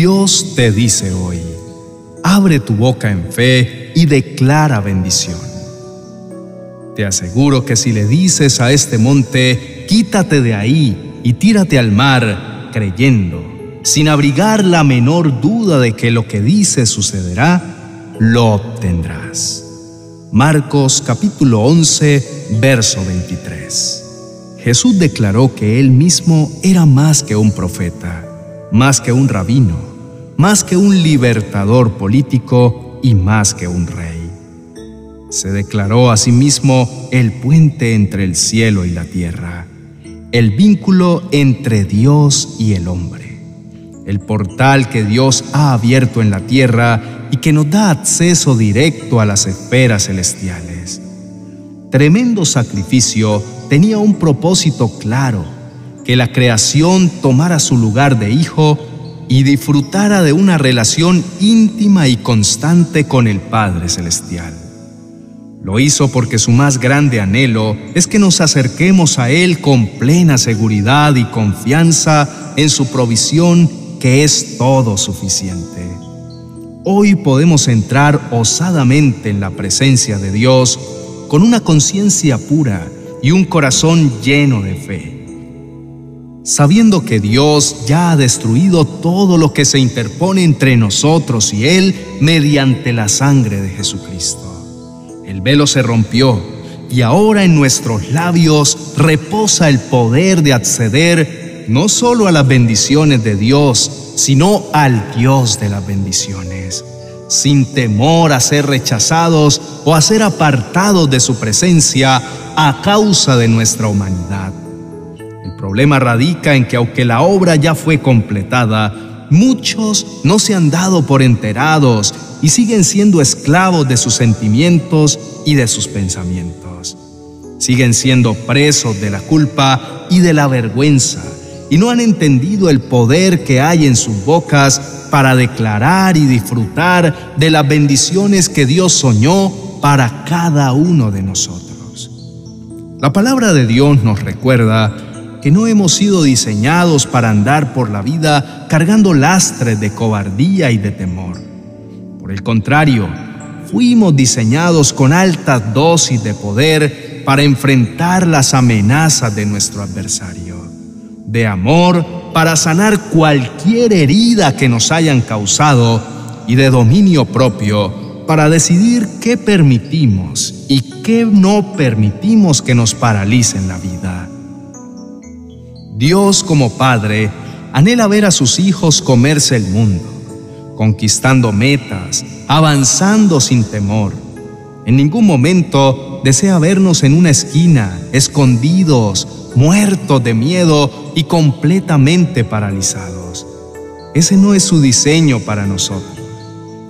Dios te dice hoy, abre tu boca en fe y declara bendición. Te aseguro que si le dices a este monte, quítate de ahí y tírate al mar, creyendo, sin abrigar la menor duda de que lo que dices sucederá, lo obtendrás. Marcos capítulo 11, verso 23. Jesús declaró que él mismo era más que un profeta, más que un rabino, más que un libertador político y más que un rey. Se declaró a sí mismo el puente entre el cielo y la tierra, el vínculo entre Dios y el hombre, el portal que Dios ha abierto en la tierra y que nos da acceso directo a las esferas celestiales. Tremendo sacrificio tenía un propósito claro, que la creación tomara su lugar de hijo y disfrutara de una relación íntima y constante con el Padre Celestial. Lo hizo porque su más grande anhelo es que nos acerquemos a Él con plena seguridad y confianza en su provisión que es todo suficiente. Hoy podemos entrar osadamente en la presencia de Dios con una conciencia pura y un corazón lleno de fe, sabiendo que Dios ya ha destruido todo lo que se interpone entre nosotros y Él mediante la sangre de Jesucristo. El velo se rompió y ahora en nuestros labios reposa el poder de acceder no solo a las bendiciones de Dios, sino al Dios de las bendiciones sin temor a ser rechazados o a ser apartados de su presencia a causa de nuestra humanidad. Problema radica en que aunque la obra ya fue completada, muchos no se han dado por enterados y siguen siendo esclavos de sus sentimientos y de sus pensamientos. Siguen siendo presos de la culpa y de la vergüenza y no han entendido el poder que hay en sus bocas para declarar y disfrutar de las bendiciones que Dios soñó para cada uno de nosotros. La palabra de Dios nos recuerda que no hemos sido diseñados para andar por la vida cargando lastres de cobardía y de temor. Por el contrario, fuimos diseñados con altas dosis de poder para enfrentar las amenazas de nuestro adversario de amor para sanar cualquier herida que nos hayan causado y de dominio propio para decidir qué permitimos y qué no permitimos que nos paralicen la vida. Dios como Padre anhela ver a sus hijos comerse el mundo, conquistando metas, avanzando sin temor. En ningún momento desea vernos en una esquina, escondidos, muertos de miedo y completamente paralizados. Ese no es su diseño para nosotros.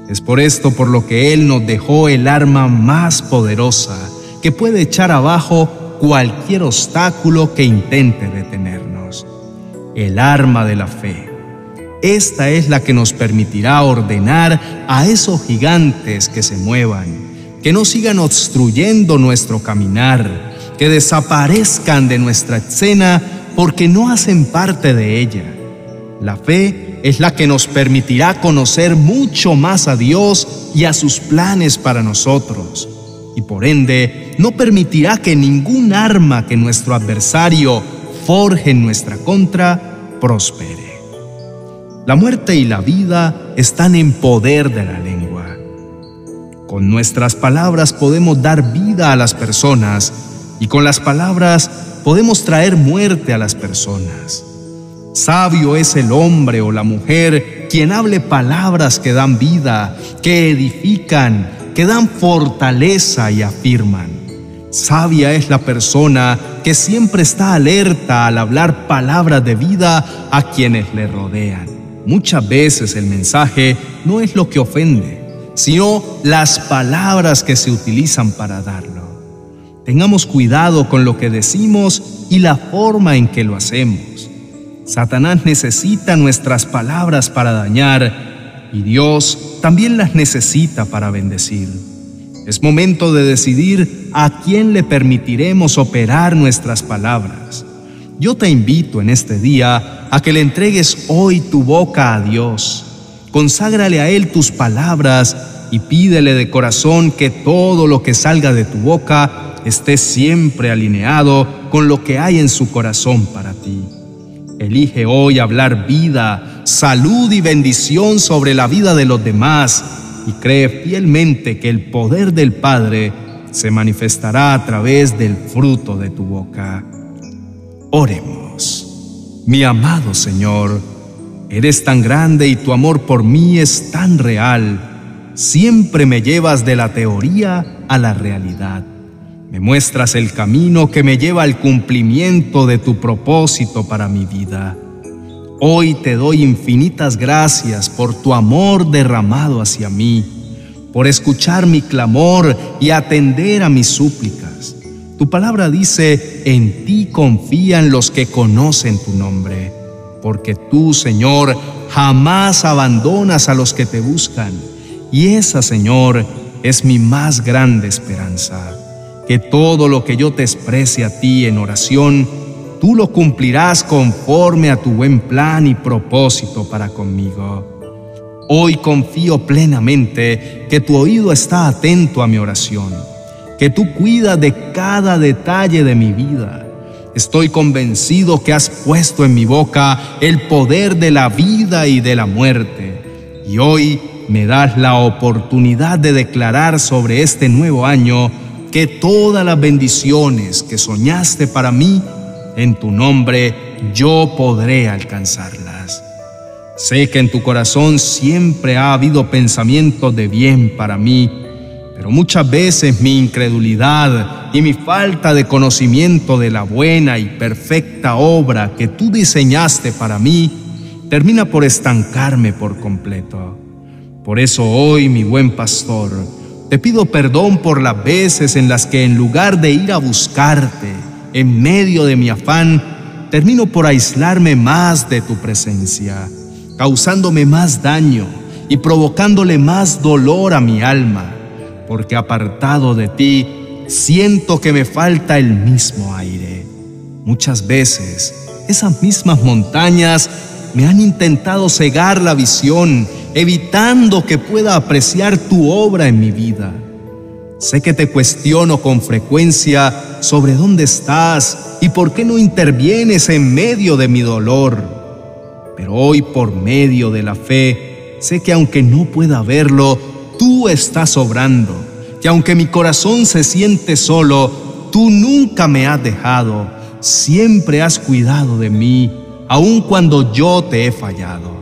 Es por esto por lo que Él nos dejó el arma más poderosa que puede echar abajo cualquier obstáculo que intente detenernos. El arma de la fe. Esta es la que nos permitirá ordenar a esos gigantes que se muevan, que no sigan obstruyendo nuestro caminar, que desaparezcan de nuestra escena porque no hacen parte de ella. La fe es la que nos permitirá conocer mucho más a Dios y a sus planes para nosotros, y por ende no permitirá que ningún arma que nuestro adversario forje en nuestra contra prospere. La muerte y la vida están en poder de la lengua. Con nuestras palabras podemos dar vida a las personas y con las palabras podemos traer muerte a las personas. Sabio es el hombre o la mujer quien hable palabras que dan vida, que edifican, que dan fortaleza y afirman. Sabia es la persona que siempre está alerta al hablar palabras de vida a quienes le rodean. Muchas veces el mensaje no es lo que ofende, sino las palabras que se utilizan para darlo. Tengamos cuidado con lo que decimos y la forma en que lo hacemos. Satanás necesita nuestras palabras para dañar y Dios también las necesita para bendecir. Es momento de decidir a quién le permitiremos operar nuestras palabras. Yo te invito en este día a que le entregues hoy tu boca a Dios conságrale a Él tus palabras y pídele de corazón que todo lo que salga de tu boca esté siempre alineado con lo que hay en su corazón para ti. Elige hoy hablar vida, salud y bendición sobre la vida de los demás y cree fielmente que el poder del Padre se manifestará a través del fruto de tu boca. Oremos. Mi amado Señor, eres tan grande y tu amor por mí es tan real. Siempre me llevas de la teoría a la realidad. Me muestras el camino que me lleva al cumplimiento de tu propósito para mi vida. Hoy te doy infinitas gracias por tu amor derramado hacia mí, por escuchar mi clamor y atender a mis súplicas. Tu palabra dice, en ti confían los que conocen tu nombre, porque tú, Señor, jamás abandonas a los que te buscan. Y esa, Señor, es mi más grande esperanza que todo lo que yo te exprese a ti en oración, tú lo cumplirás conforme a tu buen plan y propósito para conmigo. Hoy confío plenamente que tu oído está atento a mi oración, que tú cuidas de cada detalle de mi vida. Estoy convencido que has puesto en mi boca el poder de la vida y de la muerte. Y hoy me das la oportunidad de declarar sobre este nuevo año que todas las bendiciones que soñaste para mí, en tu nombre yo podré alcanzarlas. Sé que en tu corazón siempre ha habido pensamientos de bien para mí, pero muchas veces mi incredulidad y mi falta de conocimiento de la buena y perfecta obra que tú diseñaste para mí termina por estancarme por completo. Por eso hoy, mi buen pastor, te pido perdón por las veces en las que en lugar de ir a buscarte en medio de mi afán, termino por aislarme más de tu presencia, causándome más daño y provocándole más dolor a mi alma, porque apartado de ti, siento que me falta el mismo aire. Muchas veces, esas mismas montañas me han intentado cegar la visión evitando que pueda apreciar tu obra en mi vida. Sé que te cuestiono con frecuencia sobre dónde estás y por qué no intervienes en medio de mi dolor. Pero hoy por medio de la fe, sé que aunque no pueda verlo, tú estás obrando, que aunque mi corazón se siente solo, tú nunca me has dejado, siempre has cuidado de mí, aun cuando yo te he fallado.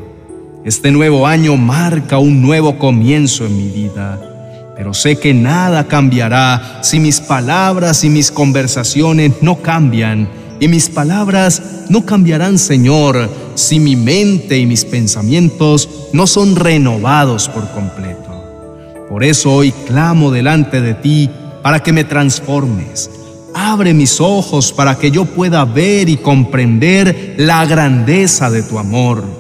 Este nuevo año marca un nuevo comienzo en mi vida, pero sé que nada cambiará si mis palabras y mis conversaciones no cambian, y mis palabras no cambiarán, Señor, si mi mente y mis pensamientos no son renovados por completo. Por eso hoy clamo delante de ti para que me transformes. Abre mis ojos para que yo pueda ver y comprender la grandeza de tu amor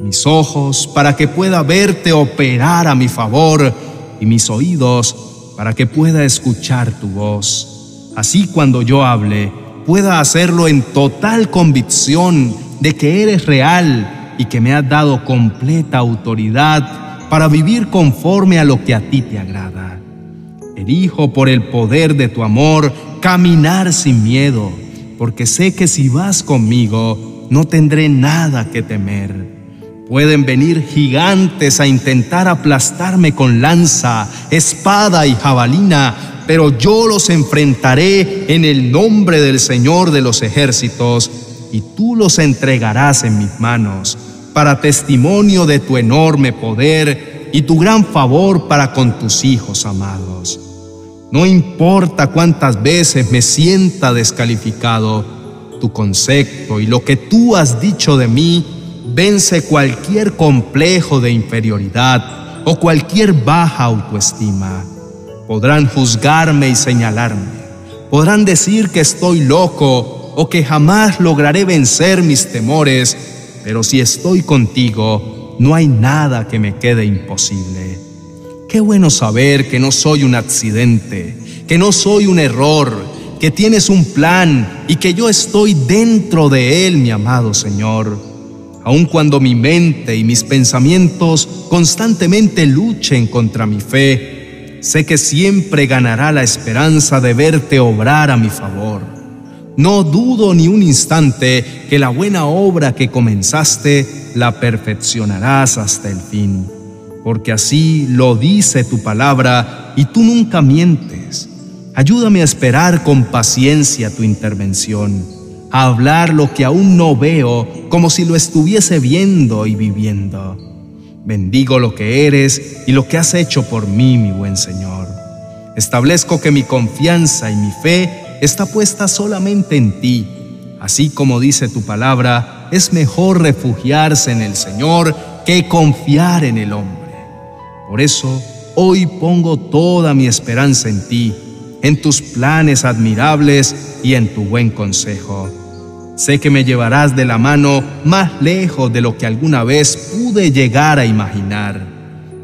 mis ojos para que pueda verte operar a mi favor y mis oídos para que pueda escuchar tu voz. Así cuando yo hable, pueda hacerlo en total convicción de que eres real y que me has dado completa autoridad para vivir conforme a lo que a ti te agrada. Elijo por el poder de tu amor caminar sin miedo, porque sé que si vas conmigo no tendré nada que temer. Pueden venir gigantes a intentar aplastarme con lanza, espada y jabalina, pero yo los enfrentaré en el nombre del Señor de los ejércitos, y tú los entregarás en mis manos, para testimonio de tu enorme poder y tu gran favor para con tus hijos amados. No importa cuántas veces me sienta descalificado, tu concepto y lo que tú has dicho de mí vence cualquier complejo de inferioridad o cualquier baja autoestima. Podrán juzgarme y señalarme. Podrán decir que estoy loco o que jamás lograré vencer mis temores, pero si estoy contigo, no hay nada que me quede imposible. Qué bueno saber que no soy un accidente, que no soy un error, que tienes un plan y que yo estoy dentro de él, mi amado Señor. Aun cuando mi mente y mis pensamientos constantemente luchen contra mi fe, sé que siempre ganará la esperanza de verte obrar a mi favor. No dudo ni un instante que la buena obra que comenzaste la perfeccionarás hasta el fin, porque así lo dice tu palabra y tú nunca mientes. Ayúdame a esperar con paciencia tu intervención, a hablar lo que aún no veo como si lo estuviese viendo y viviendo. Bendigo lo que eres y lo que has hecho por mí, mi buen Señor. Establezco que mi confianza y mi fe está puesta solamente en ti. Así como dice tu palabra, es mejor refugiarse en el Señor que confiar en el hombre. Por eso, hoy pongo toda mi esperanza en ti en tus planes admirables y en tu buen consejo. Sé que me llevarás de la mano más lejos de lo que alguna vez pude llegar a imaginar,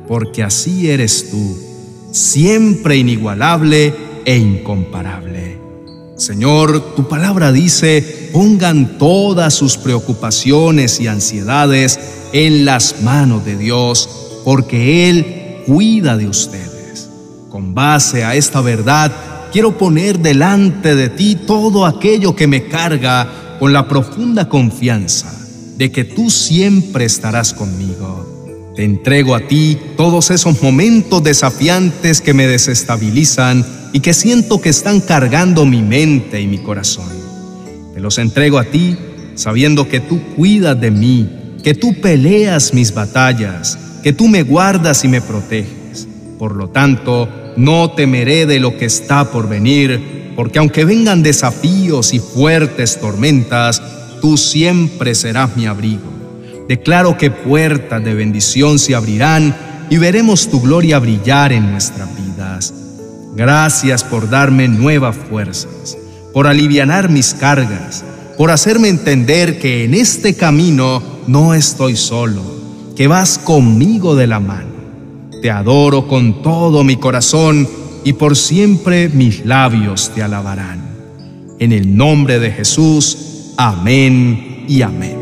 porque así eres tú, siempre inigualable e incomparable. Señor, tu palabra dice, pongan todas sus preocupaciones y ansiedades en las manos de Dios, porque Él cuida de ustedes. Con base a esta verdad, quiero poner delante de ti todo aquello que me carga con la profunda confianza de que tú siempre estarás conmigo. Te entrego a ti todos esos momentos desafiantes que me desestabilizan y que siento que están cargando mi mente y mi corazón. Te los entrego a ti sabiendo que tú cuidas de mí, que tú peleas mis batallas, que tú me guardas y me proteges. Por lo tanto, no temeré de lo que está por venir, porque aunque vengan desafíos y fuertes tormentas, tú siempre serás mi abrigo. Declaro que puertas de bendición se abrirán y veremos tu gloria brillar en nuestras vidas. Gracias por darme nuevas fuerzas, por aliviar mis cargas, por hacerme entender que en este camino no estoy solo, que vas conmigo de la mano te adoro con todo mi corazón y por siempre mis labios te alabarán. En el nombre de Jesús, amén y amén.